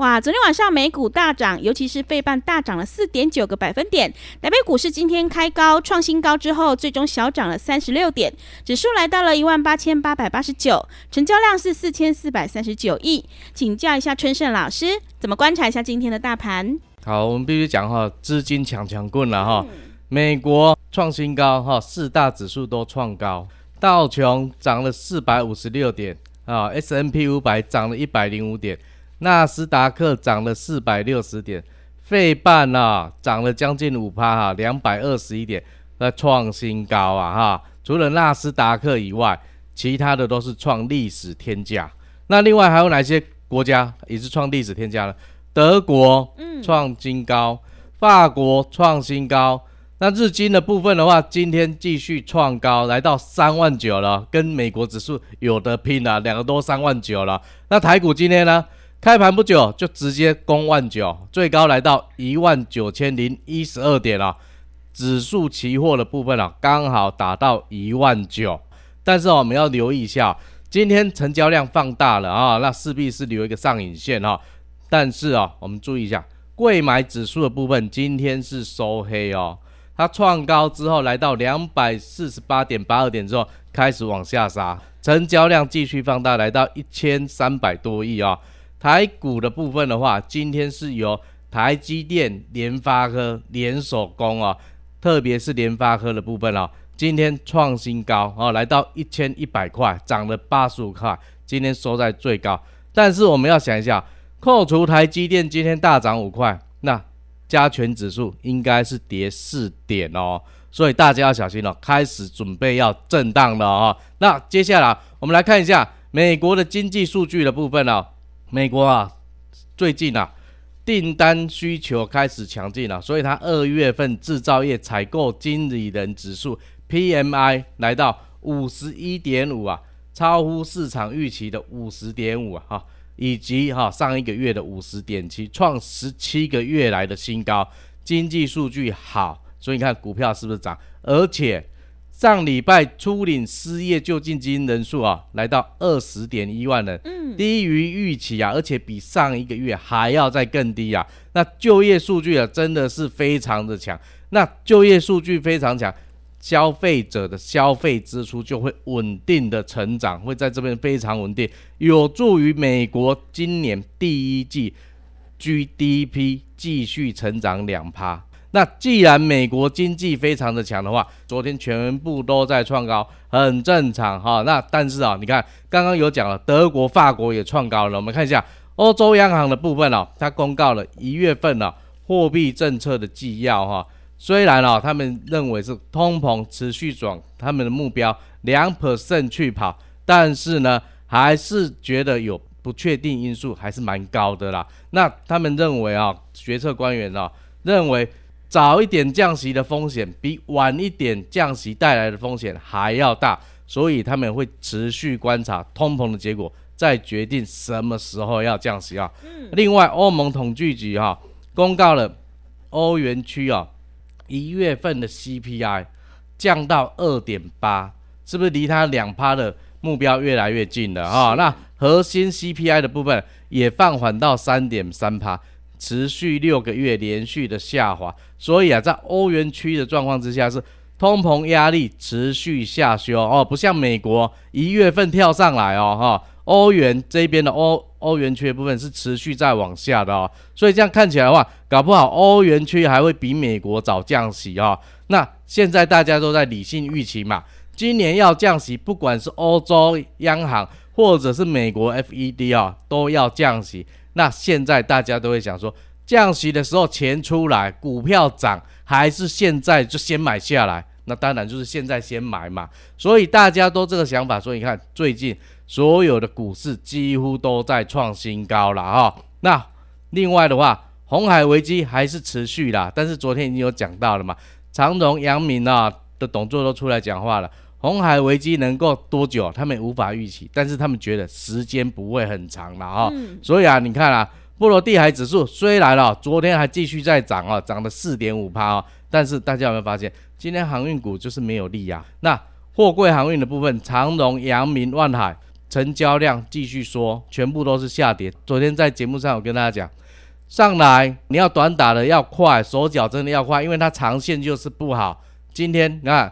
哇，昨天晚上美股大涨，尤其是费半大涨了四点九个百分点。台北股市今天开高创新高之后，最终小涨了三十六点，指数来到了一万八千八百八十九，成交量是四千四百三十九亿。请教一下春盛老师，怎么观察一下今天的大盘？好，我们必须讲哈，资金抢抢棍了哈。美国创新高哈，四大指数都创高，道琼涨了四百五十六点啊，S&P 五百涨了一百零五点。纳斯达克涨了四百六十点，费半啊涨了将近五趴哈，两百二十一点，那创新高啊哈。除了纳斯达克以外，其他的都是创历史天价。那另外还有哪些国家也是创历史天价呢？德国创新高，法国创新高。那日经的部分的话，今天继续创高，来到三万九了，跟美国指数有的拼了，两个都三万九了。那台股今天呢？开盘不久就直接攻万九，最高来到一万九千零一十二点了。指数期货的部分啊，刚好达到一万九。但是我们要留意一下，今天成交量放大了啊，那势必是留一个上影线哈。但是啊，我们注意一下，贵买指数的部分今天是收黑哦。它创高之后来到两百四十八点八二点之后，开始往下杀，成交量继续放大，来到一千三百多亿啊。台股的部分的话，今天是由台积电、联发科联手攻啊，特别是联发科的部分哦，今天创新高啊，来到一千一百块，涨了八十五块，今天收在最高。但是我们要想一下，扣除台积电今天大涨五块，那加权指数应该是跌四点哦，所以大家要小心了，开始准备要震荡了啊。那接下来我们来看一下美国的经济数据的部分哦。美国啊，最近啊，订单需求开始强劲了，所以它二月份制造业采购经理人指数 PMI 来到五十一点五啊，超乎市场预期的五十点五啊，哈，以及哈上一个月的五十点七，创十七个月来的新高。经济数据好，所以你看股票是不是涨？而且。上礼拜初领失业救济金人数啊，来到二十点一万人，嗯，低于预期啊，而且比上一个月还要再更低啊。那就业数据啊，真的是非常的强。那就业数据非常强，消费者的消费支出就会稳定的成长，会在这边非常稳定，有助于美国今年第一季 GDP 继续成长两趴。那既然美国经济非常的强的话，昨天全部都在创高，很正常哈。那但是啊，你看刚刚有讲了，德国、法国也创高了。我们看一下欧洲央行的部分哦，它公告了一月份呢货币政策的纪要哈。虽然啊，他们认为是通膨持续转他们的目标两 percent 去跑，但是呢，还是觉得有不确定因素，还是蛮高的啦。那他们认为啊，决策官员啊认为。早一点降息的风险比晚一点降息带来的风险还要大，所以他们会持续观察通膨的结果，再决定什么时候要降息啊。另外，欧盟统计局哈公告了欧元区啊一月份的 CPI 降到二点八，是不是离它两趴的目标越来越近了啊？那核心 CPI 的部分也放缓到三点三趴。持续六个月连续的下滑，所以啊，在欧元区的状况之下是通膨压力持续下修哦，不像美国一月份跳上来哦哈，欧元这边的欧欧元区的部分是持续在往下的哦，所以这样看起来的话，搞不好欧元区还会比美国早降息哦。那现在大家都在理性预期嘛，今年要降息，不管是欧洲央行。或者是美国 FED 啊都要降息，那现在大家都会想说，降息的时候钱出来，股票涨，还是现在就先买下来？那当然就是现在先买嘛。所以大家都这个想法，所以你看最近所有的股市几乎都在创新高了哈。那另外的话，红海危机还是持续啦，但是昨天已经有讲到了嘛，长荣、阳明啊的董座都出来讲话了。鸿海危机能够多久？他们无法预期，但是他们觉得时间不会很长了哈。嗯、所以啊，你看啊，波罗的海指数虽然了，昨天还继续在涨啊，涨了四点五趴啊，但是大家有没有发现，今天航运股就是没有力啊？那货柜航运的部分，长荣、阳明、万海成交量继续缩，全部都是下跌。昨天在节目上我跟大家讲，上来你要短打的要快，手脚真的要快，因为它长线就是不好。今天你看。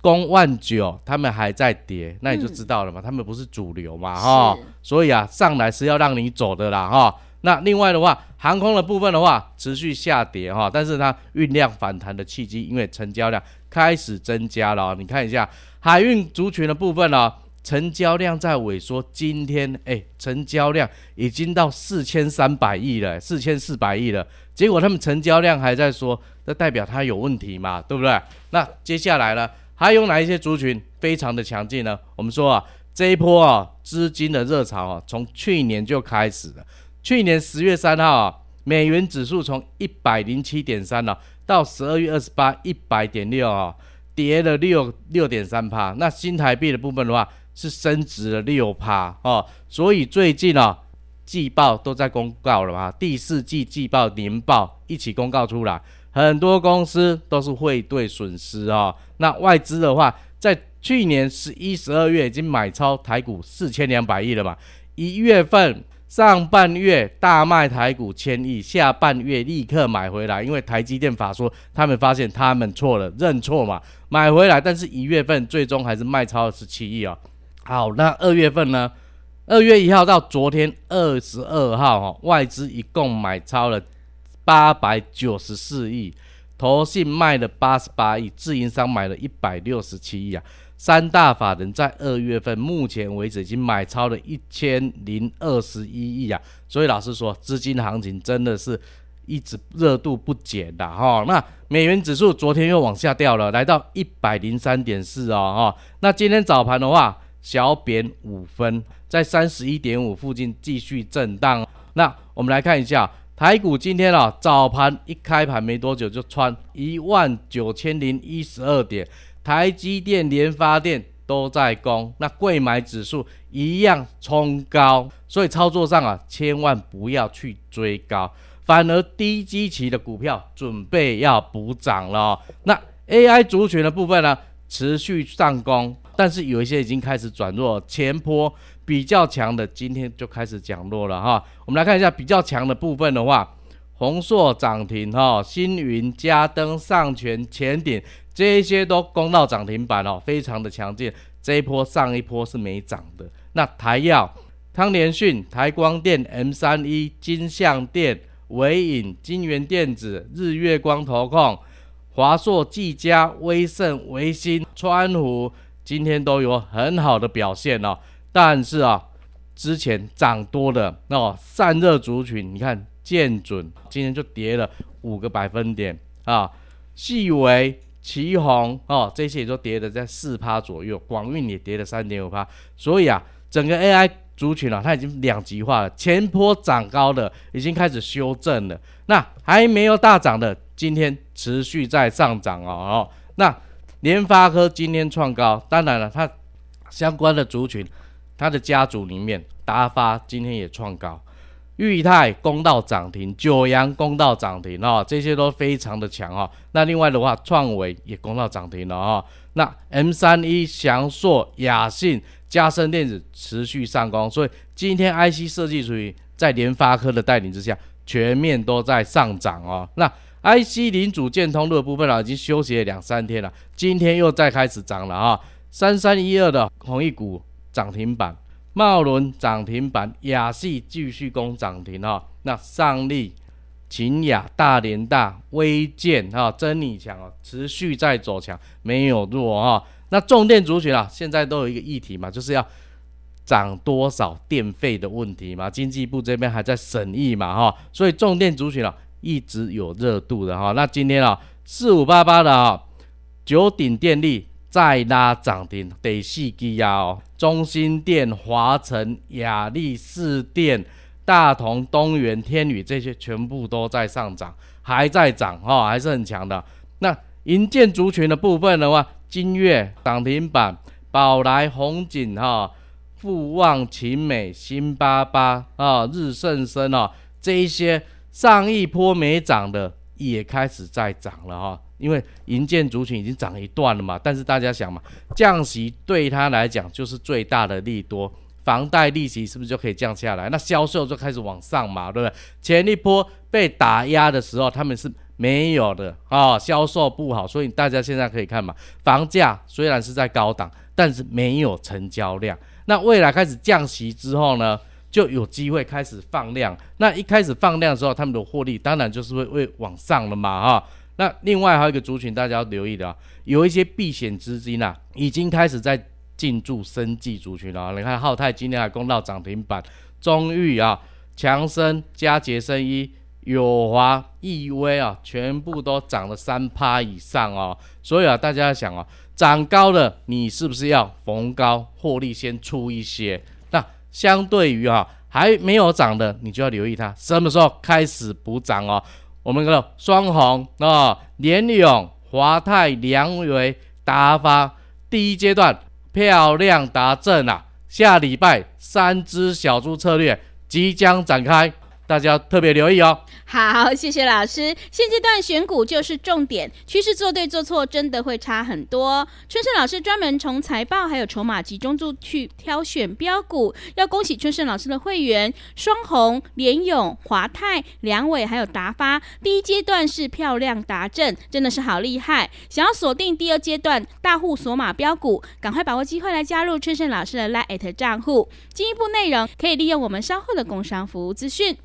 公万九，他们还在跌，那你就知道了嘛，嗯、他们不是主流嘛，哈，所以啊，上来是要让你走的啦，哈。那另外的话，航空的部分的话，持续下跌哈，但是它酝酿反弹的契机，因为成交量开始增加了。你看一下海运族群的部分呢，成交量在萎缩，今天哎、欸，成交量已经到四千三百亿了，四千四百亿了，结果他们成交量还在说，这代表它有问题嘛，对不对？那接下来呢？还有哪一些族群非常的强劲呢？我们说啊，这一波啊资金的热潮啊，从去年就开始了。去年十月三号啊，美元指数从一百零七点三啊，到十二月二十八一百点六啊，跌了六六点三趴。那新台币的部分的话，是升值了六趴哦。所以最近啊，季报都在公告了嘛，第四季季报、年报一起公告出来。很多公司都是汇兑损失啊、那外资的话，在去年十一、十二月已经买超台股四千两百亿了嘛，一月份上半月大卖台股千亿，下半月立刻买回来，因为台积电法说他们发现他们错了，认错嘛，买回来，但是一月份最终还是卖超十七亿哦。好，那二月份呢？二月一号到昨天二十二号哈、外资一共买超了。八百九十四亿，投信卖了八十八亿，自营商买了一百六十七亿啊！三大法人在二月份目前为止已经买超了一千零二十一亿啊！所以老实说，资金行情真的是一直热度不减的哈。那美元指数昨天又往下掉了，来到一百零三点四哦哈。那今天早盘的话，小贬五分，在三十一点五附近继续震荡。那我们来看一下。台股今天啊，早盘一开盘没多久就穿一万九千零一十二点，台积电、联发电都在攻，那柜买指数一样冲高，所以操作上啊，千万不要去追高，反而低基期的股票准备要补涨了。那 AI 族群的部分呢，持续上攻，但是有一些已经开始转弱，前波。比较强的今天就开始降落了哈，我们来看一下比较强的部分的话，宏硕涨停哈，星云、嘉登、上全、前顶这一些都攻到涨停板哦，非常的强劲。这一波上一波是没涨的。那台耀、汤联讯、台光电、M 三一、金像电、纬颖、金源电子、日月光投控、华硕、技嘉、威盛、微星、川湖，今天都有很好的表现哦。但是啊，之前涨多的哦，散热族群，你看建准今天就跌了五个百分点啊，细微、奇鋐哦，这些也都跌了在四趴左右，广运也跌了三点五趴，所以啊，整个 AI 族群啊，它已经两极化了，前坡涨高的已经开始修正了，那还没有大涨的，今天持续在上涨哦哦，那联发科今天创高，当然了，它相关的族群。他的家族里面，达发今天也创高，裕泰攻到涨停，九阳攻到涨停哦，这些都非常的强哦。那另外的话，创维也攻到涨停了哦。那 M 三一、祥硕、雅信、嘉升电子持续上攻，所以今天 IC 设计属于在联发科的带领之下，全面都在上涨哦。那 IC 零组件通路的部分啊，已经休息了两三天了，今天又再开始涨了啊。三三一二的红一股。涨停板，茂伦涨停板，亚细继续攻涨停哈。那上力、勤亚、大连大、威健哈、真理强哦，持续在走强，没有弱哈。那重电族群啊，现在都有一个议题嘛，就是要涨多少电费的问题嘛，经济部这边还在审议嘛哈，所以重电族群啊一直有热度的哈。那今天啊四五八八的啊九鼎电力再拉涨停，第四支啊哦，中兴店、华晨、亚力士店、大同、东元、天宇这些全部都在上涨，还在涨哈，还是很强的。那银建族群的部分的话，金月涨停板，宝来、红景哈。富旺、秦美、新巴巴啊、日盛生啊，这一些上一波没涨的也开始在涨了哈、哦。因为银建族群已经涨一段了嘛，但是大家想嘛，降息对他来讲就是最大的利多，房贷利息是不是就可以降下来？那销售就开始往上嘛，对不对？前一波被打压的时候，他们是没有的啊、销售不好，所以大家现在可以看嘛，房价虽然是在高档，但是没有成交量。那未来开始降息之后呢，就有机会开始放量。那一开始放量的时候，他们的获利当然就是会会往上了嘛，哈。那另外还有一个族群，大家要留意的啊，有一些避险资金啊，已经开始在进驻生技族群了。你看浩泰今天还攻到涨停板，中裕啊、强生、佳洁生医、友华、易威啊，全部都涨了三趴以上哦。所以啊，大家想啊。涨高了，你是不是要逢高获利先出一些？那相对于啊还没有涨的，你就要留意它什么时候开始补涨哦。我们看到双红啊、连勇、华泰、梁维、达发第一阶段漂亮达阵啊，下礼拜三只小猪策略即将展开。大家特别留意哦。好，谢谢老师。现阶段选股就是重点，趋势做对做错真的会差很多。春盛老师专门从财报还有筹码集中度去挑选标股，要恭喜春盛老师的会员双红、联勇、华泰、梁伟还有达发。第一阶段是漂亮达阵，真的是好厉害。想要锁定第二阶段大户锁码标股，赶快把握机会来加入春盛老师的 LINE@ 账户。进一步内容可以利用我们稍后的工商服务资讯。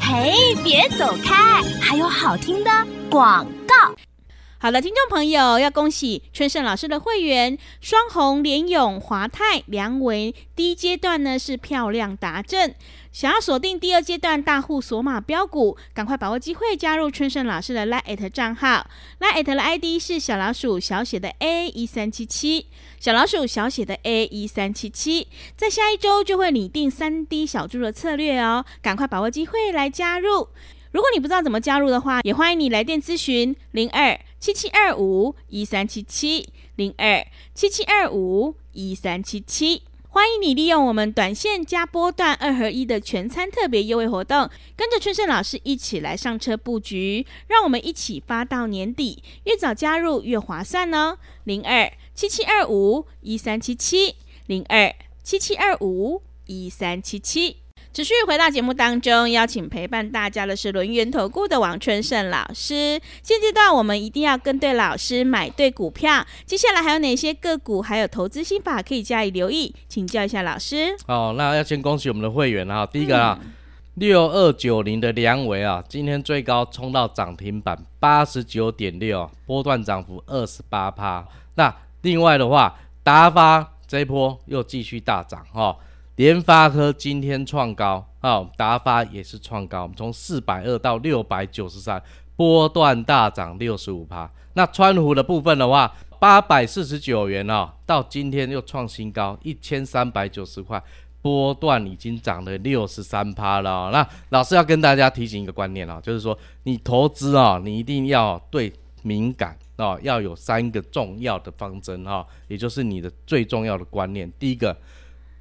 嘿，别走开！还有好听的广告。好的，听众朋友，要恭喜春盛老师的会员双红、联勇、华泰、梁维。第一阶段呢是漂亮达阵。想要锁定第二阶段大户索马标股，赶快把握机会加入春盛老师的 Lite 账号，Lite 的 ID 是小老鼠小写的 A 一三七七，小老鼠小写的 A 一三七七，在下一周就会拟定三 D 小猪的策略哦，赶快把握机会来加入。如果你不知道怎么加入的话，也欢迎你来电咨询零二七七二五一三七七零二七七二五一三七七。欢迎你利用我们短线加波段二合一的全餐特别优惠活动，跟着春盛老师一起来上车布局，让我们一起发到年底，越早加入越划算哦。零二七七二五一三七七零二七七二五一三七七。持续回到节目当中，邀请陪伴大家的是轮源投顾的王春盛老师。现阶段我们一定要跟对老师，买对股票。接下来还有哪些个股，还有投资心法可以加以留意？请教一下老师。哦，那要先恭喜我们的会员啊！第一个啊，六二九零的良维啊，今天最高冲到涨停板八十九点六，波段涨幅二十八趴。那另外的话，达发这一波又继续大涨哈。哦联发科今天创高，哦，达发也是创高，我们从四百二到六百九十三，波段大涨六十五趴。那川湖的部分的话，八百四十九元哦，到今天又创新高一千三百九十块，波段已经涨了六十三趴了。那老师要跟大家提醒一个观念哦，就是说你投资哦，你一定要对敏感哦，要有三个重要的方针哈，也就是你的最重要的观念，第一个。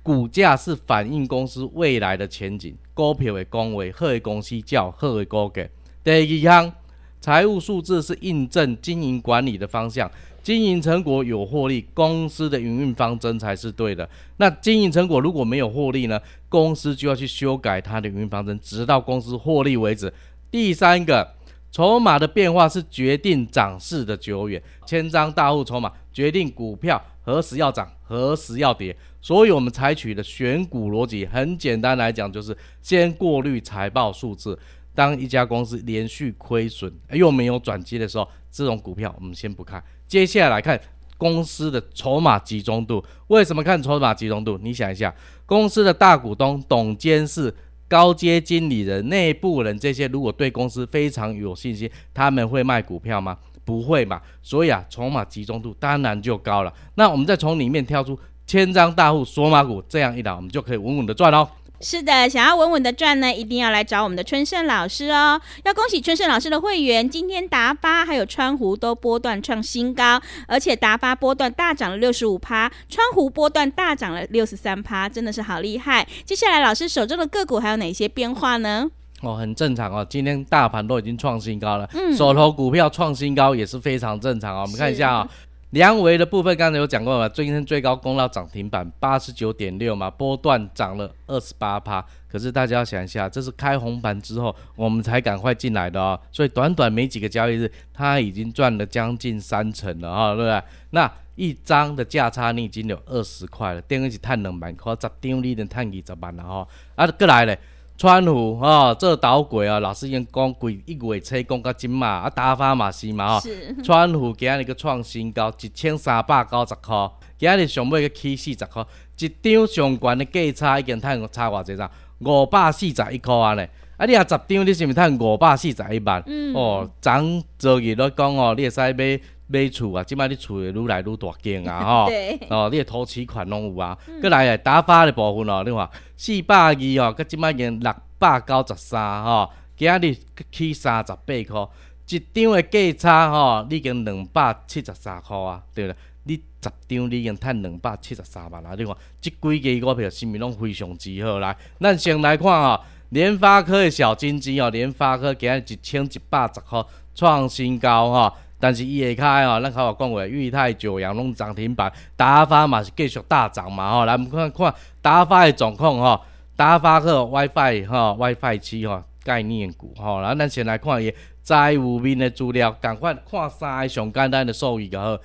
股价是反映公司未来的前景，股票的公维，好的公司叫好的股价。第二项，财务数字是印证经营管理的方向，经营成果有获利，公司的营运方针才是对的。那经营成果如果没有获利呢？公司就要去修改它的营运方针，直到公司获利为止。第三个，筹码的变化是决定涨势的久远，千张大户筹码决定股票何时要涨，何时要跌。所以，我们采取的选股逻辑很简单来讲，就是先过滤财报数字。当一家公司连续亏损又没有转机的时候，这种股票我们先不看。接下来看公司的筹码集中度。为什么看筹码集中度？你想一下，公司的大股东、董监事、高阶经理人、内部人这些，如果对公司非常有信心，他们会卖股票吗？不会嘛。所以啊，筹码集中度当然就高了。那我们再从里面挑出千张大户索马股，这样一来，我们就可以稳稳的赚喽。是的，想要稳稳的赚呢，一定要来找我们的春盛老师哦。要恭喜春盛老师的会员，今天达发还有川湖都波段创新高，而且达发波段大涨了六十五趴，川湖波段大涨了六十三趴，真的是好厉害。接下来老师手中的个股还有哪些变化呢？哦，很正常哦，今天大盘都已经创新高了，嗯，手头股票创新高也是非常正常哦。我们看一下啊、哦。量维的部分刚才有讲过嘛，最近最高攻到涨停板八十九点六嘛，波段涨了二十八趴。可是大家要想一下，这是开红盘之后我们才赶快进来的哦，所以短短没几个交易日，它已经赚了将近三成了哈、哦，对不对？那一张的价差你已经有二十块了，等于是赚两万块，十张你能赚二十万了哈、哦。啊，过来嘞。川湖啊，这导轨啊，老师已经讲过一月初讲到今嘛，啊，达发嘛是嘛吼，川湖今日个创新高一千三百九十箍，今日上尾个起四十箍，一张上悬的价差已经趁差偌济啦，五百四十一箍安尼，啊，你啊十张你是毋是趁五百四十一万？嗯、哦，昨昨日咧讲哦，你会使买买厝啊，即摆你厝会愈来愈大间啊，吼，哦，你的头期款拢有啊，过、嗯、来诶，打发的部分哦，你看。四百二哦，佮即摆已经六百九十三吼，今日起三十八箍，一张的价差吼，你已经两百七十三箍啊，对了，你十张你已经趁两百七十三万啦，你看，即几个股票是毋是拢非常之好来，咱先来看哦，联发科的小金鸡哦，联发科今日一千一百十箍创新高吼，但是伊下开吼，咱较话讲话，裕泰、九阳拢涨停板，达发嘛是继续大涨嘛吼，来我们看看。达发的状况哈，达发个 WiFi 哈，WiFi 七吼概念股吼，然后咱先来看伊财务面的资料，赶快看三个上简单的数据就好，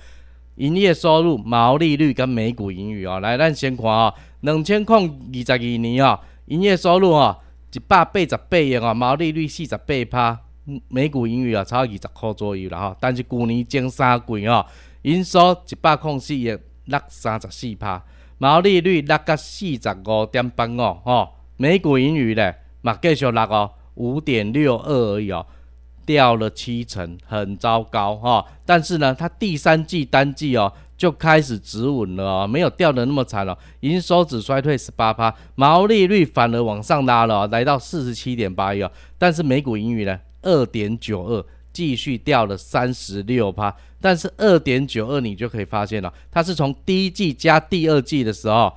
营业收入、毛利率跟每股盈余哦，来咱先看啊，两千零二十二年啊，营业收入啊一百八十八亿啊，毛利率四十八趴，每股盈余啊超二十块左右啦哈，但是去年前三季啊，营收一百零四亿，落三十四趴。毛利率落个四十五点八五哦，每股盈余咧嘛继续落哦，五点六二而已哦，掉了七成，很糟糕哈、但是呢，它第三季单季哦就开始止稳了哦，没有掉得那么惨了、哦。营收只衰退十八趴，毛利率反而往上拉了、来到四十七点八一哦。但是每股盈余呢，二点九二。继续掉了三十六趴，但是二点九二你就可以发现了，它是从第一季加第二季的时候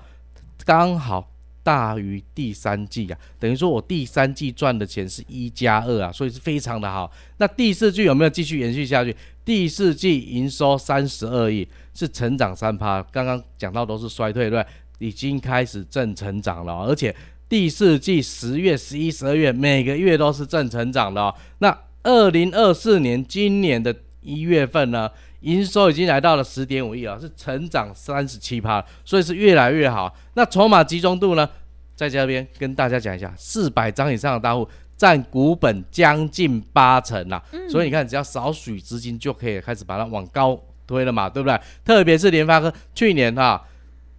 刚好大于第三季啊，等于说我第三季赚的钱是一加二啊，所以是非常的好。那第四季有没有继续延续下去？第四季营收三十二亿，是成长三趴，刚刚讲到都是衰退对，已经开始正成长了，而且第四季十月、十一、十二月每个月都是正成长的哦，那。二零二四年今年的一月份呢，营收已经来到了十点五亿啊，是成长三十七趴，所以是越来越好。那筹码集中度呢，在这边跟大家讲一下，四百张以上的大户占股本将近八成啦，嗯、所以你看，只要少许资金就可以开始把它往高推了嘛，对不对？特别是联发科去年哈、啊，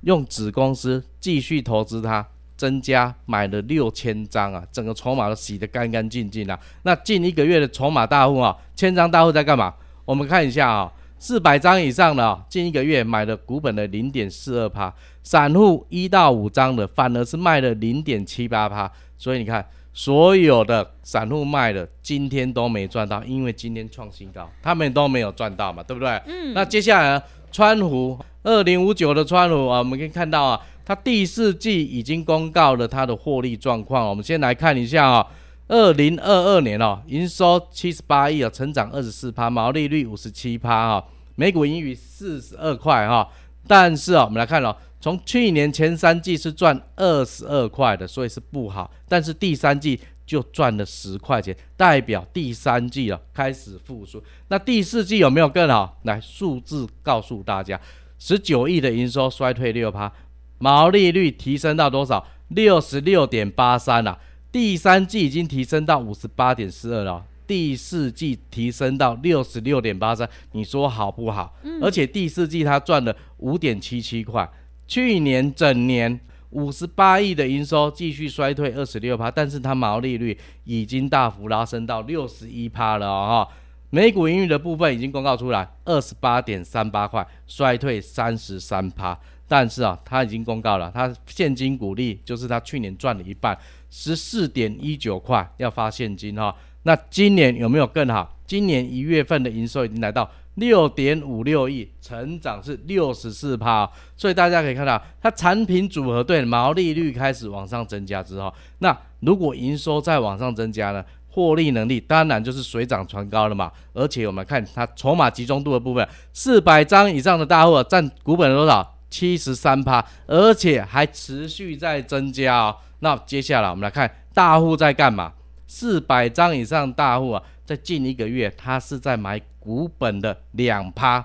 用子公司继续投资它。增加买了六千张啊，整个筹码都洗得干干净净了。那近一个月的筹码大户啊，千张大户在干嘛？我们看一下啊，四百张以上的啊，近一个月买了股本的零点四二趴，散户一到五张的反而是卖了零点七八趴。所以你看，所有的散户卖的今天都没赚到，因为今天创新高，他们都没有赚到嘛，对不对？嗯。那接下来呢，川湖二零五九的川湖啊，我们可以看到啊。它第四季已经公告了它的获利状况，我们先来看一下啊，二零二二年哦，营收七十八亿啊，成长二十四趴，毛利率五十七趴哈，每股盈余四十二块哈，但是啊，我们来看哦，从去年前三季是赚二十二块的，所以是不好，但是第三季就赚了十块钱，代表第三季啊开始复苏。那第四季有没有更好？来，数字告诉大家，十九亿的营收衰退六趴。毛利率提升到多少？六十六点八三了。第三季已经提升到五十八点四二了。第四季提升到六十六点八三，你说好不好？嗯、而且第四季它赚了五点七七块，去年整年五十八亿的营收继续衰退二十六趴，但是它毛利率已经大幅拉升到六十一趴了哈、哦。每股盈余的部分已经公告出来，二十八点三八块，衰退三十三趴。但是啊，它已经公告了，它现金股利就是它去年赚了一半，十四点一九块要发现金哈、那今年有没有更好？今年一月份的营收已经来到六点五六亿，成长是六十四趴。所以大家可以看到，它产品组合对毛利率开始往上增加之后，那如果营收再往上增加呢？获利能力当然就是水涨船高了嘛。而且我们看它筹码集中度的部分，四百张以上的大户占股本多少？七十三趴，而且还持续在增加哦。那接下来我们来看大户在干嘛？四百张以上大户啊，在近一个月，他是在买股本的两趴，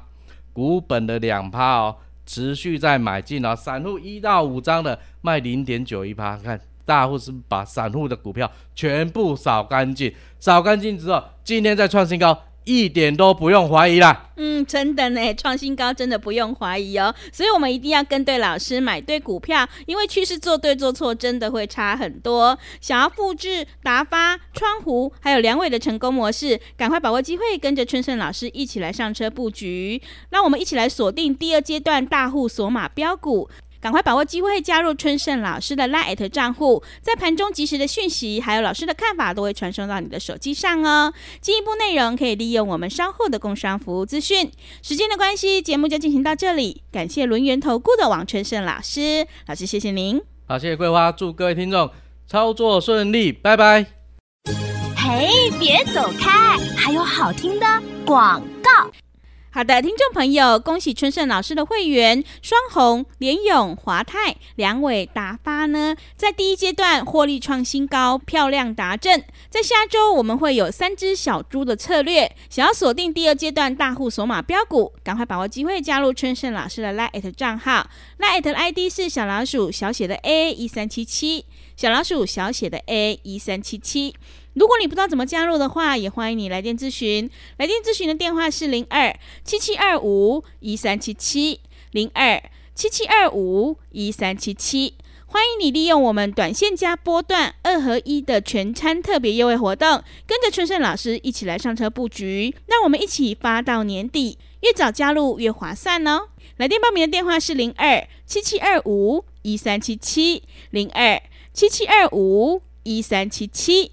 股本的两趴哦，持续在买进哦。散户一到五张的卖零点九一趴，看大户是把散户的股票全部扫干净，扫干净之后，今天再创新高。一点都不用怀疑啦，嗯，真的呢，创新高真的不用怀疑哦，所以我们一定要跟对老师，买对股票，因为趋势做对做错真的会差很多。想要复制达发、川湖还有梁伟的成功模式，赶快把握机会，跟着春盛老师一起来上车布局。那我们一起来锁定第二阶段大户锁码标股。赶快把握机会，加入春盛老师的 LINE@ 账户，在盘中及时的讯息，还有老师的看法，都会传送到你的手机上哦。进一步内容可以利用我们稍后的工商服务资讯。时间的关系，节目就进行到这里。感谢轮源投顾的王春盛老师，老师谢谢您。好，谢谢桂花，祝各位听众操作顺利，拜拜。嘿，别走开，还有好听的广告。好的，听众朋友，恭喜春盛老师的会员双红、联勇、华泰、良伟、达发呢，在第一阶段获利创新高，漂亮达阵。在下周我们会有三只小猪的策略，想要锁定第二阶段大户锁马标股，赶快把握机会加入春盛老师的 LINE@ 账号，LINE@ ID 是小老鼠小写的 A 一三七七，小老鼠小写的 A 一三七七。如果你不知道怎么加入的话，也欢迎你来电咨询。来电咨询的电话是零二七七二五一三七七零二七七二五一三七七。欢迎你利用我们短线加波段二合一的全餐特别优惠活动，跟着春盛老师一起来上车布局。让我们一起发到年底，越早加入越划算哦。来电报名的电话是零二七七二五一三七七零二七七二五一三七七。